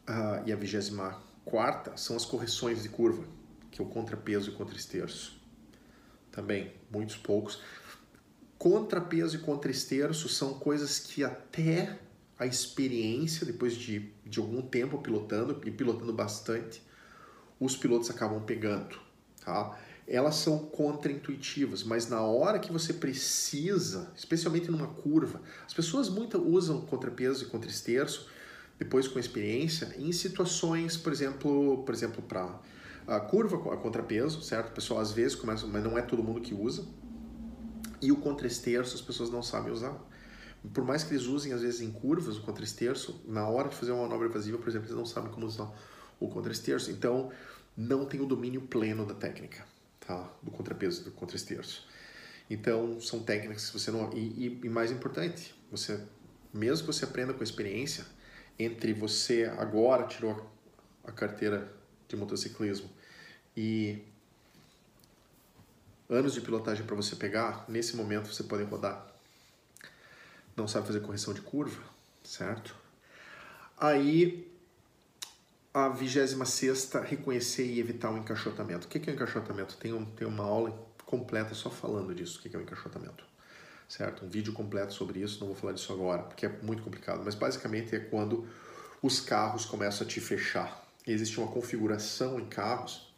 uh, e a 24 quarta são as correções de curva, que é o contrapeso e contraesterço. Também, muitos poucos. Contrapeso e contraesterço são coisas que até a experiência, depois de, de algum tempo pilotando, e pilotando bastante, os pilotos acabam pegando. Tá? elas são contraintuitivas, mas na hora que você precisa, especialmente numa curva, as pessoas muito usam contrapeso e contraesterço depois com experiência em situações, por exemplo, por exemplo, para a curva a contrapeso, certo? O pessoal às vezes começa, mas não é todo mundo que usa, E o contraesterço as pessoas não sabem usar. Por mais que eles usem às vezes em curvas o contraesterço, na hora de fazer uma manobra evasiva, por exemplo, eles não sabem como usar o contraesterço. Então, não tem o domínio pleno da técnica, tá? Do contrapeso, do contraesterço. Então, são técnicas que você não. E, e, e, mais importante, você, mesmo que você aprenda com a experiência, entre você agora tirou a carteira de motociclismo e anos de pilotagem para você pegar, nesse momento você pode rodar. Não sabe fazer correção de curva, certo? Aí, a 26 reconhecer e evitar o encaixotamento. O que é o encaixotamento? Tem, um, tem uma aula completa só falando disso, o que é o encaixotamento. Certo? Um vídeo completo sobre isso, não vou falar disso agora, porque é muito complicado, mas basicamente é quando os carros começam a te fechar. Existe uma configuração em carros,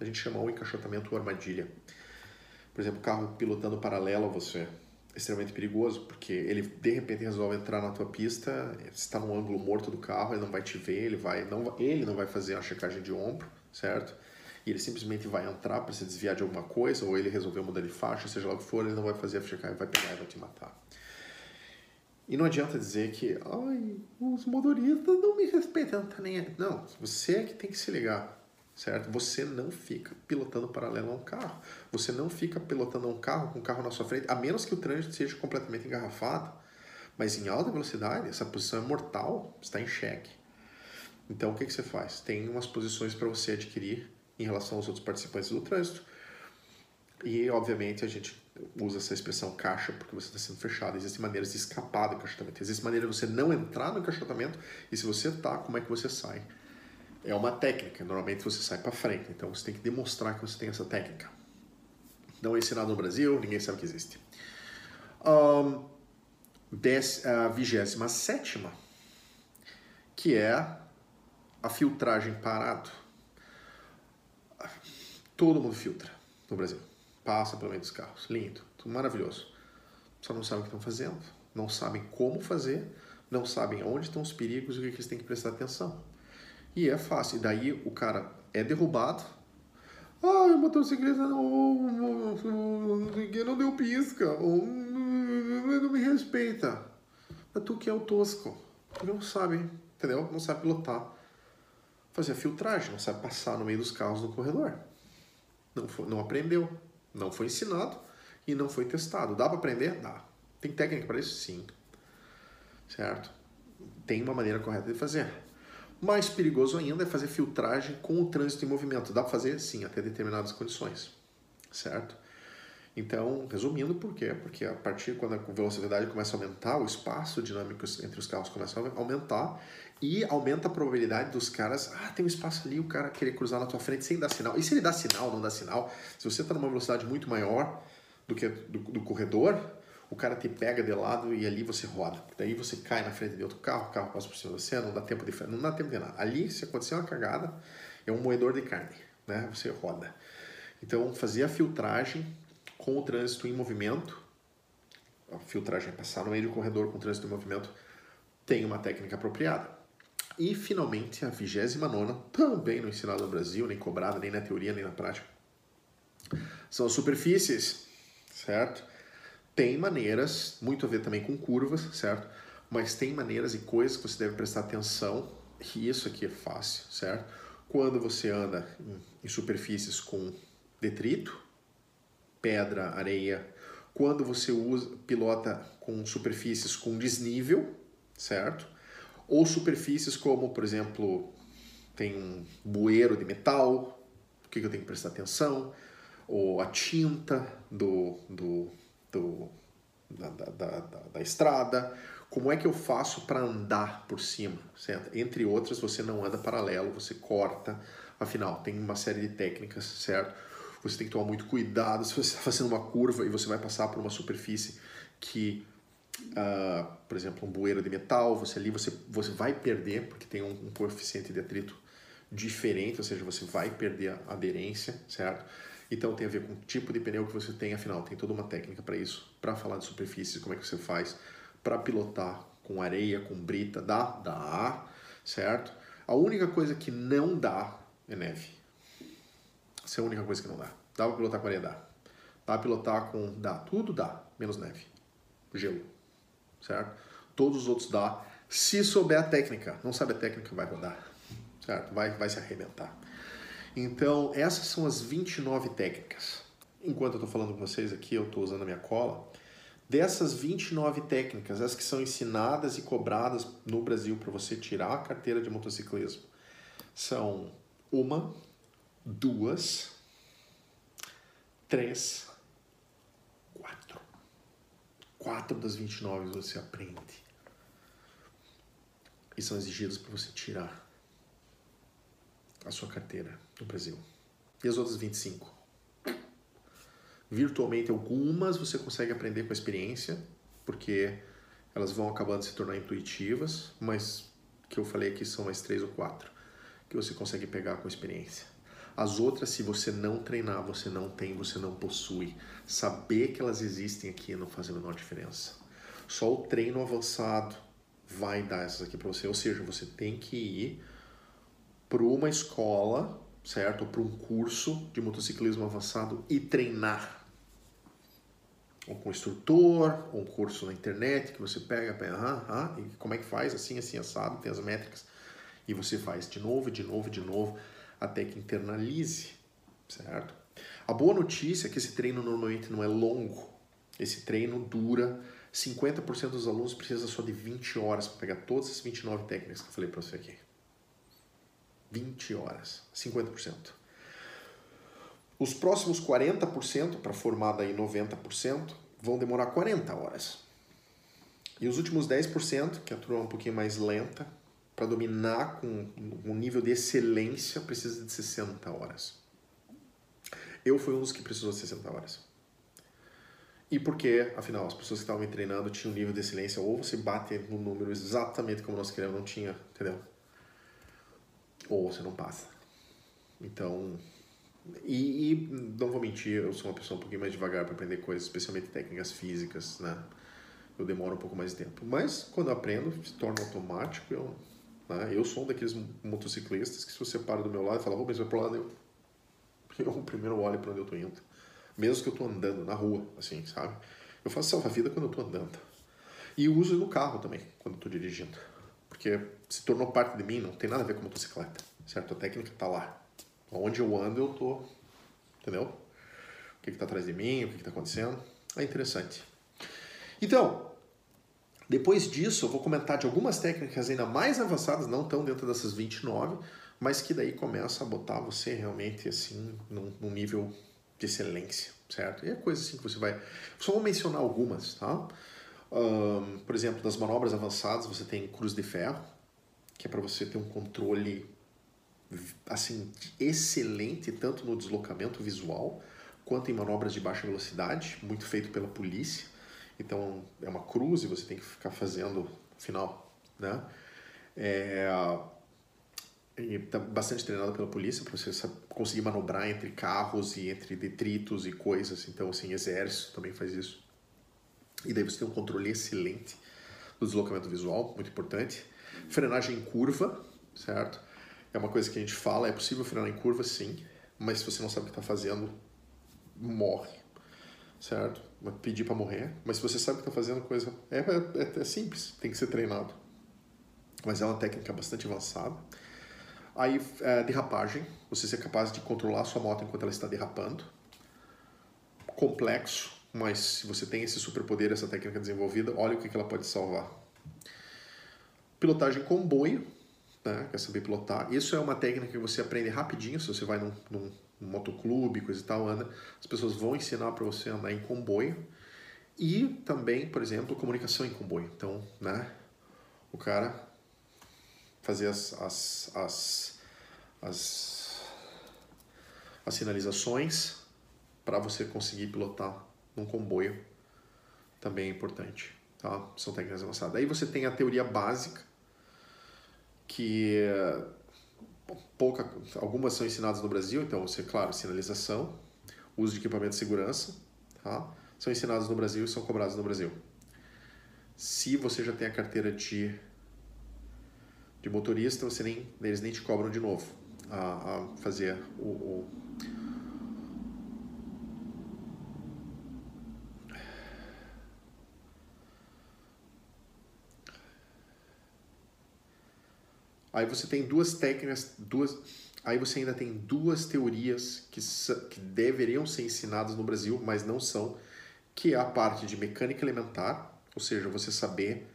a gente chama o encaixotamento ou armadilha. Por exemplo, carro pilotando paralelo a você, é extremamente perigoso, porque ele de repente resolve entrar na tua pista, está no ângulo morto do carro, ele não vai te ver, ele vai não ele não vai fazer a checagem de ombro, certo? e ele simplesmente vai entrar para se desviar de alguma coisa, ou ele resolveu mudar de faixa, seja lá o que for, ele não vai fazer a checar, vai pegar e vai te matar. E não adianta dizer que, ai, os motoristas não me respeitam, não tá nem. Não, você é que tem que se ligar, certo? Você não fica pilotando paralelo a um carro. Você não fica pilotando um carro com um carro na sua frente, a menos que o trânsito seja completamente engarrafado. Mas em alta velocidade, essa posição é mortal, está em xeque. Então, o que, que você faz? Tem umas posições para você adquirir em relação aos outros participantes do trânsito. E, obviamente, a gente usa essa expressão caixa porque você está sendo fechado. Existem maneiras de escapar do encaixotamento. Existe maneira de você não entrar no encaixotamento e se você está, como é que você sai? É uma técnica. Normalmente você sai para frente. Então você tem que demonstrar que você tem essa técnica. Não é ensinado no Brasil, ninguém sabe que existe. Um, dez, a vigésima sétima, que é a filtragem parado Todo mundo filtra no Brasil. Passa pelo meio dos carros. Lindo, tudo maravilhoso. Só não sabem o que estão fazendo, não sabem como fazer, não sabem onde estão os perigos e o que eles têm que prestar atenção. E é fácil. E daí o cara é derrubado. Ah, o motociclista não, não, não, deu pisca, ou não me respeita. É tu que é o tosco. Não sabe, entendeu? Não sabe pilotar. Fazer filtragem, não sabe passar no meio dos carros no corredor não, foi, não aprendeu, não foi ensinado e não foi testado. Dá para aprender? Dá. Tem técnica para isso? Sim. Certo? Tem uma maneira correta de fazer. Mais perigoso ainda é fazer filtragem com o trânsito em movimento. Dá para fazer? Sim, até determinadas condições. Certo? Então, resumindo, por quê? Porque a partir quando a velocidade começa a aumentar, o espaço dinâmico entre os carros começa a aumentar e aumenta a probabilidade dos caras, ah, tem um espaço ali, o cara querer cruzar na tua frente sem dar sinal. E se ele dá sinal, não dá sinal, se você está numa velocidade muito maior do que do, do, corredor, o cara te pega de lado e ali você roda. Daí você cai na frente de outro carro, o carro passa por cima de você, não dá tempo de não dá tempo de nada. Ali, se acontecer uma cagada, é um moedor de carne, né? Você roda. Então, fazer a filtragem com o trânsito em movimento, a filtragem é passar no meio do corredor com o trânsito em movimento, tem uma técnica apropriada. E finalmente a 29 também não ensinada no Brasil, nem cobrada, nem na teoria, nem na prática. São as superfícies, certo? Tem maneiras, muito a ver também com curvas, certo? Mas tem maneiras e coisas que você deve prestar atenção, e isso aqui é fácil, certo? Quando você anda em superfícies com detrito, pedra, areia, quando você usa pilota com superfícies com desnível, certo? ou superfícies como, por exemplo, tem um bueiro de metal, o que eu tenho que prestar atenção, ou a tinta do, do, do da, da, da, da, estrada, como é que eu faço para andar por cima, certo? Entre outras, você não anda paralelo, você corta, afinal, tem uma série de técnicas, certo? Você tem que tomar muito cuidado se você está fazendo uma curva e você vai passar por uma superfície que uh, por exemplo, um bueiro de metal, você ali você, você vai perder, porque tem um, um coeficiente de atrito diferente, ou seja, você vai perder a aderência, certo? Então tem a ver com o tipo de pneu que você tem, afinal, tem toda uma técnica para isso, para falar de superfície, como é que você faz para pilotar com areia, com brita, dá? Dá, certo? A única coisa que não dá é neve. Essa é a única coisa que não dá. Dá para pilotar com areia? Dá. Dá a pilotar com. Dá, tudo dá, menos neve. Gelo. Certo? Todos os outros dá. Se souber a técnica, não sabe a técnica, vai rodar. Certo? Vai, vai se arrebentar. Então, essas são as 29 técnicas. Enquanto eu estou falando com vocês aqui, eu estou usando a minha cola. Dessas 29 técnicas, as que são ensinadas e cobradas no Brasil para você tirar a carteira de motociclismo, são uma, duas, três, quatro. Quatro das 29 você aprende. E são exigidas para você tirar a sua carteira no Brasil. E as outras 25? Virtualmente algumas você consegue aprender com a experiência, porque elas vão acabando se tornar intuitivas, mas que eu falei aqui são mais três ou quatro que você consegue pegar com a experiência. As outras, se você não treinar, você não tem, você não possui. Saber que elas existem aqui não faz a menor diferença. Só o treino avançado vai dar essas aqui para você. Ou seja, você tem que ir para uma escola, certo? Ou para um curso de motociclismo avançado e treinar. Ou com um instrutor, ou um curso na internet que você pega, pega ah, ah, e como é que faz, assim, assim, assado, tem as métricas. E você faz de novo, de novo, de novo, até que internalize, certo? A boa notícia é que esse treino normalmente não é longo. Esse treino dura 50% dos alunos precisa só de 20 horas para pegar todas as 29 técnicas que eu falei para você aqui. 20 horas, 50%. Os próximos 40%, para formar daí 90%, vão demorar 40 horas. E os últimos 10%, que a turma é um pouquinho mais lenta, para dominar com um nível de excelência, precisa de 60 horas. Eu fui um dos que precisou de 60 horas. E porque, afinal, as pessoas que estavam me treinando tinham um nível de excelência, ou você bate no número exatamente como nós queremos, não tinha, entendeu? Ou você não passa. Então, e, e, não vou mentir, eu sou uma pessoa um pouquinho mais devagar para aprender coisas, especialmente técnicas físicas, né? Eu demoro um pouco mais de tempo. Mas quando eu aprendo, se torna automático. Eu, né? eu sou um daqueles motociclistas que se você para do meu lado e fala, Rubens, vai pro lado, eu, eu primeiro olho para onde eu tô indo. Mesmo que eu tô andando na rua, assim, sabe? Eu faço salva-vida quando eu tô andando. E uso no carro também, quando eu tô dirigindo porque se tornou parte de mim, não tem nada a ver com motocicleta, certo? A técnica está lá. Onde eu ando, eu tô, entendeu? O que está atrás de mim, o que está acontecendo. É interessante. Então, depois disso, eu vou comentar de algumas técnicas ainda mais avançadas, não tão dentro dessas 29, mas que daí começa a botar você realmente assim num, num nível de excelência, certo? E é coisa assim que você vai. Só vou mencionar algumas, tá? Um, por exemplo, das manobras avançadas, você tem cruz de ferro, que é para você ter um controle assim excelente tanto no deslocamento visual quanto em manobras de baixa velocidade, muito feito pela polícia. Então é uma cruz e você tem que ficar fazendo final, né? É, e tá bastante treinado pela polícia para você conseguir manobrar entre carros e entre detritos e coisas. Então assim, exército também faz isso. E daí você tem um controle excelente do deslocamento visual, muito importante. Frenagem em curva, certo? É uma coisa que a gente fala, é possível frenar em curva sim, mas se você não sabe o que está fazendo, morre, certo? Pedir para morrer, mas se você sabe o que está fazendo, coisa é, é, é simples, tem que ser treinado. Mas é uma técnica bastante avançada. Aí, é, derrapagem, você ser capaz de controlar a sua moto enquanto ela está derrapando. Complexo, mas se você tem esse superpoder, essa técnica desenvolvida, olha o que ela pode salvar. Pilotagem comboio, né? quer saber pilotar. Isso é uma técnica que você aprende rapidinho, se você vai num, num, num motoclube, coisa e tal, anda, as pessoas vão ensinar para você andar em comboio. E também, por exemplo, comunicação em comboio. Então, né, o cara fazer as, as, as, as, as sinalizações para você conseguir pilotar num comboio também é importante. Tá? São técnicas avançadas. Aí você tem a teoria básica, que pouca, algumas são ensinadas no Brasil, então você, claro, sinalização, uso de equipamento de segurança, tá? são ensinadas no Brasil e são cobradas no Brasil. Se você já tem a carteira de, de motorista, você nem, eles nem te cobram de novo a, a fazer o, o Aí você tem duas técnicas, duas, aí você ainda tem duas teorias que, que deveriam ser ensinadas no Brasil, mas não são, que é a parte de mecânica elementar, ou seja, você saber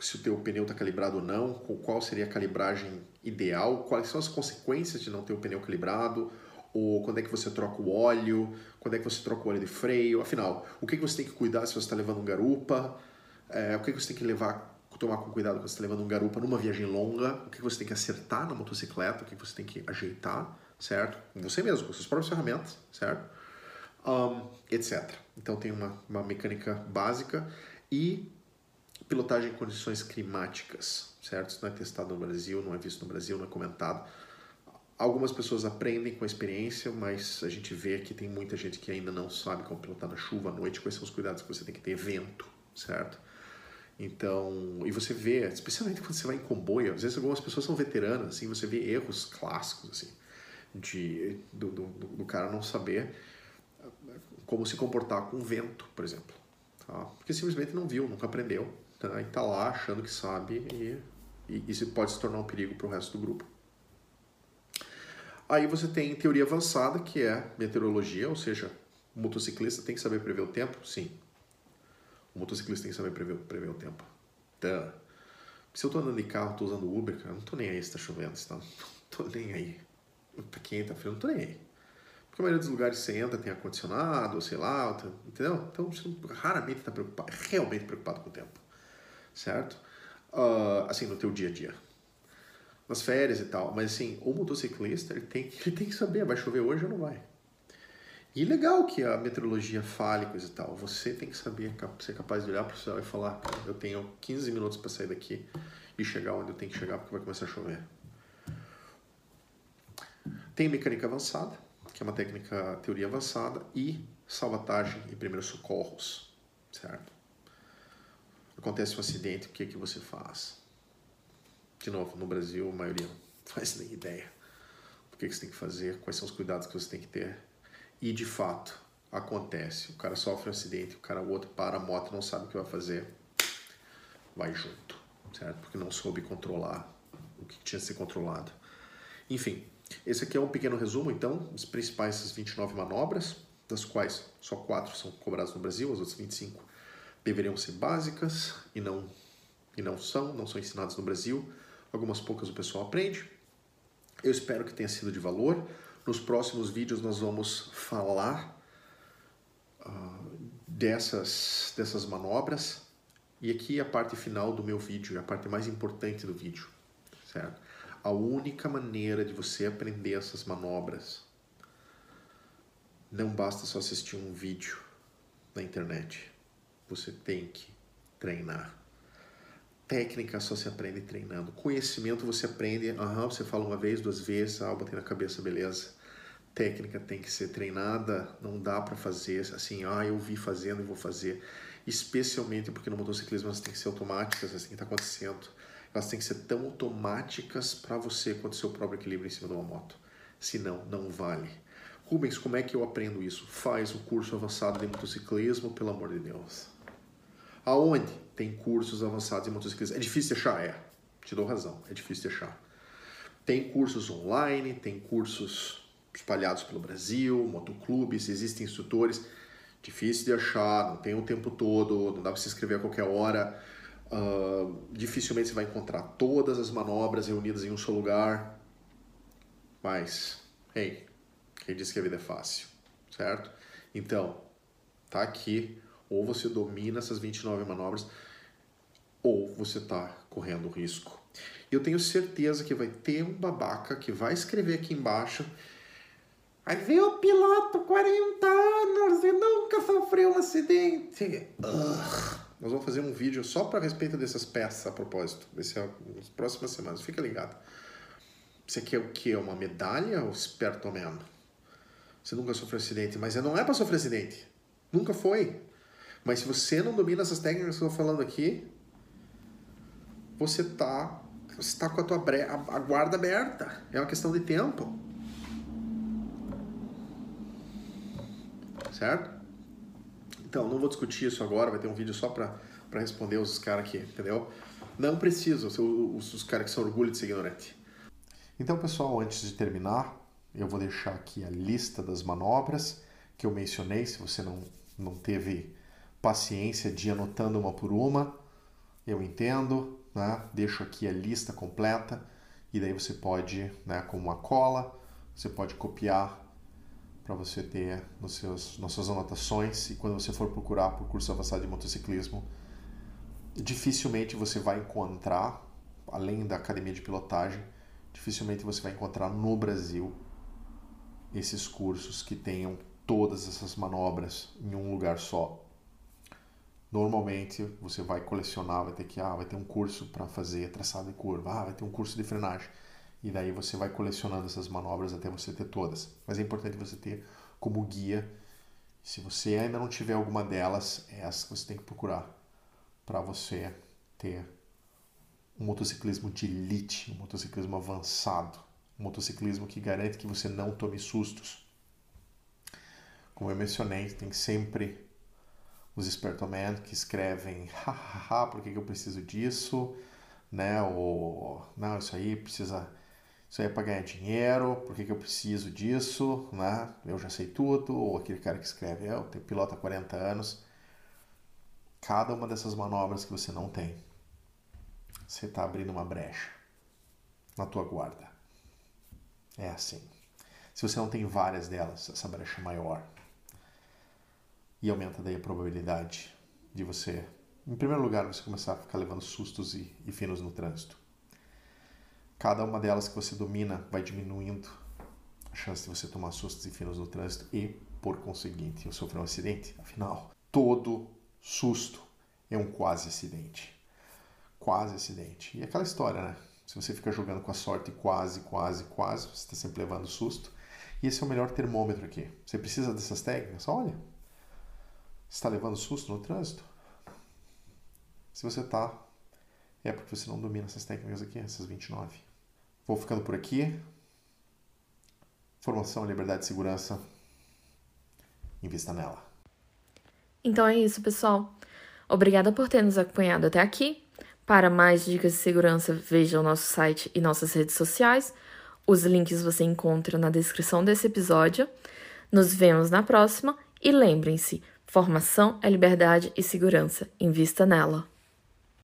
se o teu pneu está calibrado ou não, qual seria a calibragem ideal, quais são as consequências de não ter o pneu calibrado, ou quando é que você troca o óleo, quando é que você troca o óleo de freio, afinal, o que, que você tem que cuidar se você está levando um garupa, é, o que, que você tem que levar, tomar com cuidado quando você está levando um garupa numa viagem longa, o que, você tem que acertar na motocicleta, o que, você tem que ajeitar, certo? Você mesmo, com suas próprias ferramentas, certo? Um, etc. Então tem uma, uma mecânica básica e pilotagem em condições climáticas, certo? Isso não é testado no Brasil, não é visto no Brasil, não é comentado. Algumas pessoas aprendem com a experiência, mas a gente vê que tem muita gente que ainda não sabe como pilotar na chuva, à noite, quais são os cuidados que você tem que ter, vento, certo? Então, e você vê, especialmente quando você vai em comboio, às vezes algumas pessoas são veteranas, assim, você vê erros clássicos, assim, de, do, do, do cara não saber como se comportar com vento, por exemplo. Tá? Porque simplesmente não viu, nunca aprendeu, tá? e tá lá achando que sabe, e, e isso pode se tornar um perigo para o resto do grupo. Aí você tem teoria avançada, que é meteorologia, ou seja, o motociclista tem que saber prever o tempo? Sim. O motociclista tem que saber prever, prever o tempo. Então, se eu tô andando de carro, tô usando Uber, cara, não tô nem aí se tá chovendo, se tá, não tô nem aí. Pra quem tá frio, não tô nem aí. Porque a maioria dos lugares que você entra tem ar-condicionado, sei lá, entendeu? Então você raramente está preocupado, realmente preocupado com o tempo, certo? Uh, assim, no teu dia a dia. Nas férias e tal. Mas assim, o motociclista, ele tem, ele tem que saber, vai chover hoje ou não vai. E legal que a meteorologia fale coisa e tal. Você tem que saber, ser capaz de olhar para o céu e falar, eu tenho 15 minutos para sair daqui e chegar onde eu tenho que chegar porque vai começar a chover. Tem mecânica avançada, que é uma técnica teoria avançada, e salvatagem e primeiros socorros, certo? Acontece um acidente, o que, é que você faz? De novo, no Brasil, a maioria não faz nem ideia. O que, é que você tem que fazer, quais são os cuidados que você tem que ter. E, de fato, acontece. O cara sofre um acidente, o cara, o outro para a moto, não sabe o que vai fazer, vai junto, certo? Porque não soube controlar o que tinha que ser controlado. Enfim, esse aqui é um pequeno resumo, então, das principais 29 manobras, das quais só quatro são cobradas no Brasil, as outras 25 deveriam ser básicas e não, e não são, não são ensinadas no Brasil. Algumas poucas o pessoal aprende. Eu espero que tenha sido de valor. Nos próximos vídeos nós vamos falar uh, dessas, dessas manobras. E aqui a parte final do meu vídeo, a parte mais importante do vídeo, certo? a única maneira de você aprender essas manobras não basta só assistir um vídeo na internet. Você tem que treinar. Técnica só se aprende treinando. Conhecimento você aprende, aham, você fala uma vez, duas vezes, ah, botei na cabeça, beleza. Técnica tem que ser treinada, não dá para fazer assim, ah, eu vi fazendo e vou fazer. Especialmente porque no motociclismo elas têm que ser automáticas, assim que está acontecendo elas têm que ser tão automáticas para você quanto seu próprio equilíbrio em cima de uma moto. Senão, não vale. Rubens, como é que eu aprendo isso? Faz o curso avançado de motociclismo, pelo amor de Deus. Aonde tem cursos avançados de motociclismo? É difícil achar? É. Te dou razão, é difícil achar. Tem cursos online, tem cursos espalhados pelo Brasil, motoclubes, existem instrutores. Difícil de achar, não tem o tempo todo, não dá para se inscrever a qualquer hora. Uh, dificilmente você vai encontrar todas as manobras reunidas em um só lugar. Mas, hey, quem disse que a vida é fácil, certo? Então, tá aqui. Ou você domina essas 29 manobras, ou você tá correndo risco. Eu tenho certeza que vai ter um babaca que vai escrever aqui embaixo. Aí vê o piloto, 40 anos e nunca sofreu um acidente. Ugh. Nós vamos fazer um vídeo só para respeito dessas peças a propósito. Vai ser nas próximas semanas. Fica ligado. Você quer o que? Uma medalha ou esperto mesmo? Você nunca sofreu acidente, mas não é para sofrer acidente. Nunca foi. Mas se você não domina essas técnicas que eu estou falando aqui, você tá, você tá com a tua bre a guarda aberta. É uma questão de tempo. Certo? Então, não vou discutir isso agora, vai ter um vídeo só para responder os caras aqui, entendeu? Não precisa, os, os, os caras que são orgulho de ser ignorante. Então, pessoal, antes de terminar, eu vou deixar aqui a lista das manobras que eu mencionei. Se você não, não teve paciência de ir anotando uma por uma, eu entendo, né? Deixo aqui a lista completa e daí você pode, né, com uma cola, você pode copiar para você ter nos seus, nas suas anotações e quando você for procurar por curso avançado de motociclismo, dificilmente você vai encontrar, além da academia de pilotagem, dificilmente você vai encontrar no Brasil esses cursos que tenham todas essas manobras em um lugar só. Normalmente você vai colecionar, vai ter que ah, vai ter um curso para fazer traçado de curva, ah, vai ter um curso de frenagem. E daí você vai colecionando essas manobras até você ter todas. Mas é importante você ter como guia. Se você ainda não tiver alguma delas, é essa que você tem que procurar para você ter um motociclismo de elite, um motociclismo avançado, um motociclismo que garante que você não tome sustos. Como eu mencionei, tem sempre os espertomen que escrevem hahaha, por que, que eu preciso disso, né? Ou não, isso aí precisa, isso aí é para ganhar dinheiro, por que, que eu preciso disso, né? Eu já sei tudo, ou aquele cara que escreve, eu tenho piloto há 40 anos. Cada uma dessas manobras que você não tem, você está abrindo uma brecha na tua guarda. É assim. Se você não tem várias delas, essa brecha é maior e aumenta daí a probabilidade de você, em primeiro lugar, você começar a ficar levando sustos e, e finos no trânsito. Cada uma delas que você domina vai diminuindo a chance de você tomar sustos e finos no trânsito e, por conseguinte, sofrer um acidente. Afinal, todo susto é um quase acidente. Quase acidente. E aquela história, né? Se você fica jogando com a sorte quase, quase, quase, você está sempre levando susto. E esse é o melhor termômetro aqui. Você precisa dessas técnicas? Olha, está levando susto no trânsito? Se você está, é porque você não domina essas técnicas aqui, essas 29. Vou ficando por aqui. Formação, liberdade e segurança. Invista nela. Então é isso, pessoal. Obrigada por ter nos acompanhado até aqui. Para mais dicas de segurança, veja o nosso site e nossas redes sociais. Os links você encontra na descrição desse episódio. Nos vemos na próxima e lembrem-se, Formação é liberdade e segurança. Invista nela.